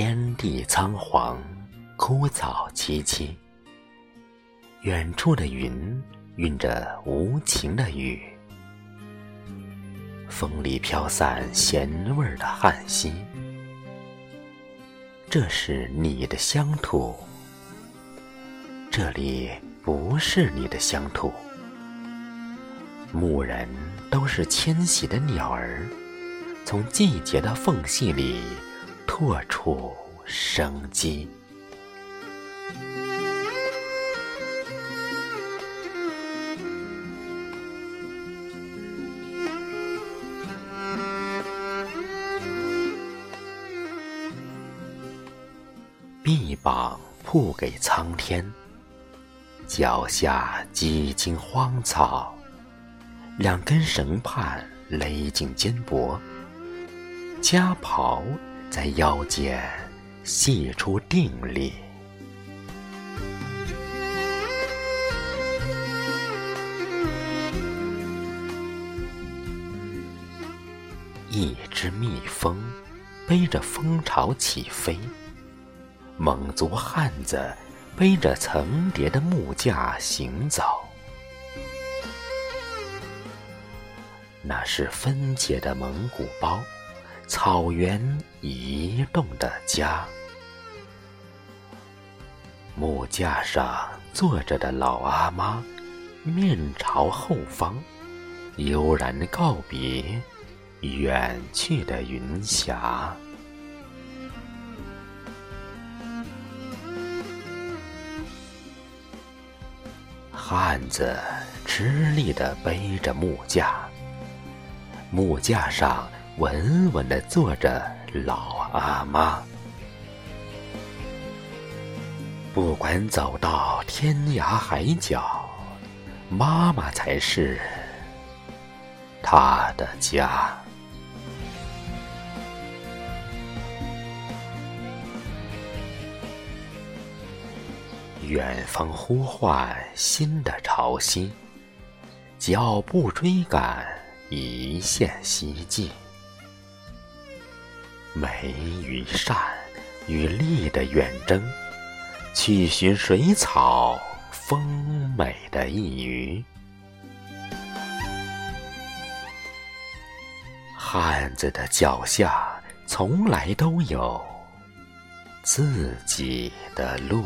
天地苍黄，枯草萋萋。远处的云晕着无情的雨，风里飘散咸味儿的汗息。这是你的乡土，这里不是你的乡土。牧人都是迁徙的鸟儿，从季节的缝隙里破处生机。臂膀铺给苍天，脚下几经荒草，两根绳畔勒紧肩膊，夹袍在腰间系出定力。一只蜜蜂背着蜂巢起飞。蒙族汉子背着层叠的木架行走，那是分解的蒙古包，草原移动的家。木架上坐着的老阿妈，面朝后方，悠然告别远去的云霞。汉子吃力地背着木架，木架上稳稳地坐着老阿妈。不管走到天涯海角，妈妈才是他的家。远方呼唤新的潮汐，脚步追赶一线希冀。美与善与利的远征，去寻水草丰美的一隅。汉子的脚下从来都有自己的路。